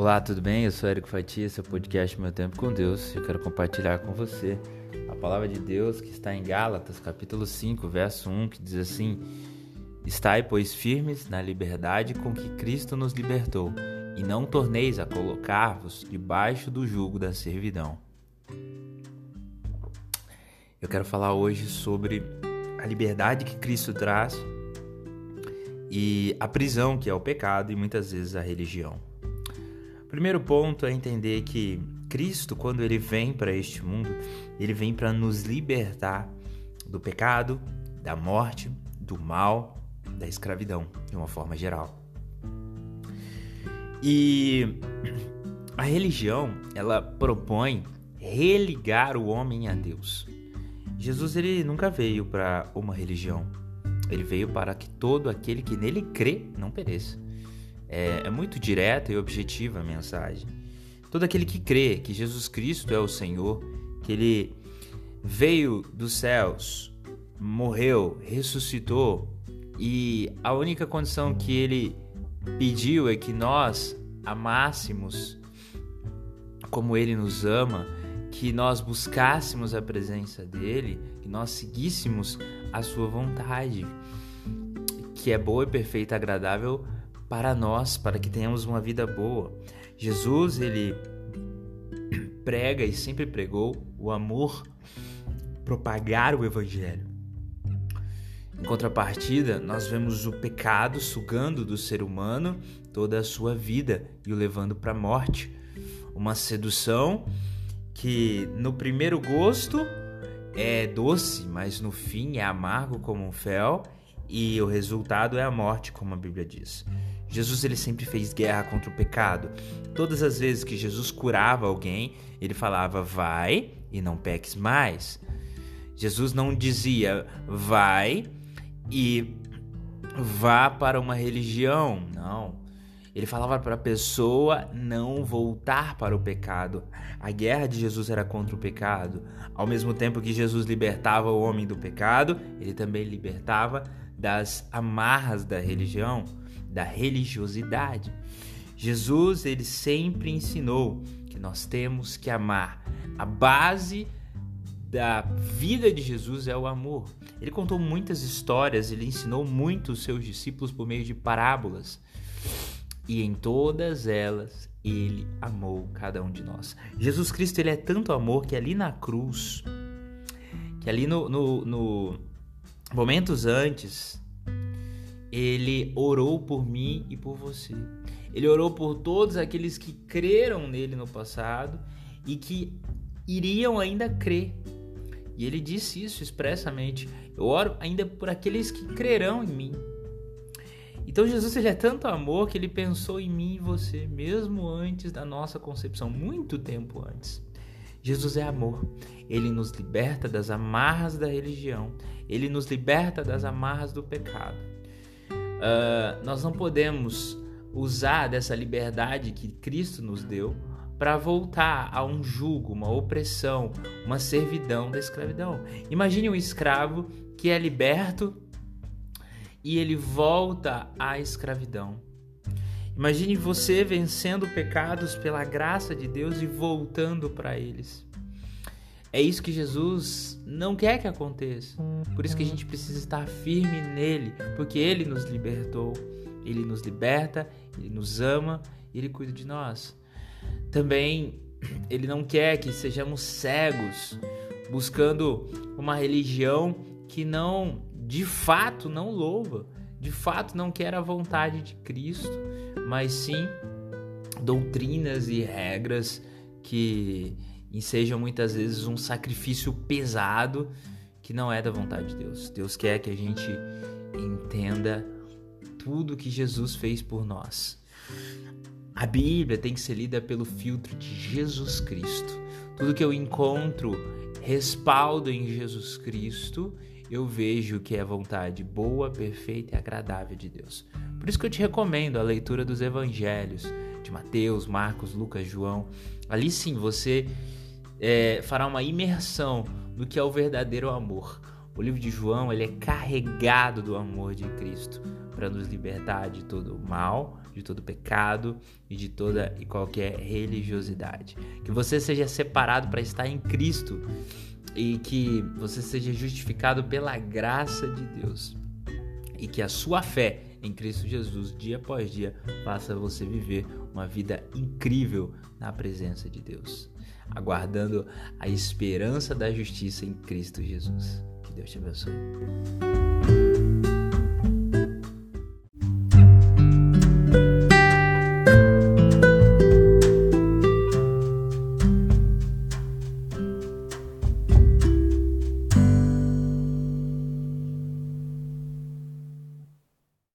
Olá, tudo bem? Eu sou Érico Fatia, esse é o podcast Meu Tempo com Deus. Eu quero compartilhar com você a palavra de Deus que está em Gálatas, capítulo 5, verso 1, que diz assim: Estai, pois, firmes na liberdade com que Cristo nos libertou, e não torneis a colocar-vos debaixo do jugo da servidão. Eu quero falar hoje sobre a liberdade que Cristo traz e a prisão que é o pecado e muitas vezes a religião. Primeiro ponto é entender que Cristo, quando ele vem para este mundo, ele vem para nos libertar do pecado, da morte, do mal, da escravidão, de uma forma geral. E a religião, ela propõe religar o homem a Deus. Jesus ele nunca veio para uma religião. Ele veio para que todo aquele que nele crê não pereça. É, é muito direta e objetiva a mensagem. Todo aquele que crê que Jesus Cristo é o Senhor, que ele veio dos céus, morreu, ressuscitou e a única condição que ele pediu é que nós amássemos como ele nos ama que nós buscássemos a presença dele, que nós seguíssemos a sua vontade, que é boa e perfeita, agradável para nós, para que tenhamos uma vida boa. Jesus, ele prega e sempre pregou o amor, propagar o evangelho. Em contrapartida, nós vemos o pecado sugando do ser humano toda a sua vida e o levando para a morte. Uma sedução que no primeiro gosto é doce, mas no fim é amargo como um fel e o resultado é a morte, como a Bíblia diz. Jesus ele sempre fez guerra contra o pecado. Todas as vezes que Jesus curava alguém, ele falava: "Vai e não peques mais". Jesus não dizia: "Vai e vá para uma religião". Não. Ele falava para a pessoa não voltar para o pecado. A guerra de Jesus era contra o pecado. Ao mesmo tempo que Jesus libertava o homem do pecado, ele também libertava das amarras da religião, da religiosidade. Jesus, ele sempre ensinou que nós temos que amar. A base da vida de Jesus é o amor. Ele contou muitas histórias, ele ensinou muito os seus discípulos por meio de parábolas e em todas elas ele amou cada um de nós. Jesus Cristo ele é tanto amor que ali na cruz, que ali no, no, no momentos antes, ele orou por mim e por você. Ele orou por todos aqueles que creram nele no passado e que iriam ainda crer. E ele disse isso expressamente: Eu oro ainda por aqueles que crerão em mim. Então Jesus ele é tanto amor que ele pensou em mim e você mesmo antes da nossa concepção, muito tempo antes. Jesus é amor. Ele nos liberta das amarras da religião. Ele nos liberta das amarras do pecado. Uh, nós não podemos usar dessa liberdade que Cristo nos deu para voltar a um jugo, uma opressão, uma servidão da escravidão. Imagine um escravo que é liberto e ele volta à escravidão. Imagine você vencendo pecados pela graça de Deus e voltando para eles. É isso que Jesus não quer que aconteça. Por isso que a gente precisa estar firme nele, porque ele nos libertou, ele nos liberta, ele nos ama, ele cuida de nós. Também ele não quer que sejamos cegos, buscando uma religião que não de fato não louva, de fato não quer a vontade de Cristo, mas sim doutrinas e regras que ensejam muitas vezes um sacrifício pesado que não é da vontade de Deus. Deus quer que a gente entenda tudo que Jesus fez por nós. A Bíblia tem que ser lida pelo filtro de Jesus Cristo. Tudo que eu encontro respaldo em Jesus Cristo eu vejo que é vontade boa, perfeita e agradável de Deus. Por isso que eu te recomendo a leitura dos evangelhos de Mateus, Marcos, Lucas, João. Ali sim você é, fará uma imersão do que é o verdadeiro amor. O livro de João ele é carregado do amor de Cristo para nos libertar de todo mal, de todo pecado e de toda e qualquer religiosidade. Que você seja separado para estar em Cristo e que você seja justificado pela graça de Deus e que a sua fé em Cristo Jesus, dia após dia, faça você viver uma vida incrível na presença de Deus, aguardando a esperança da justiça em Cristo Jesus. Que Deus te abençoe.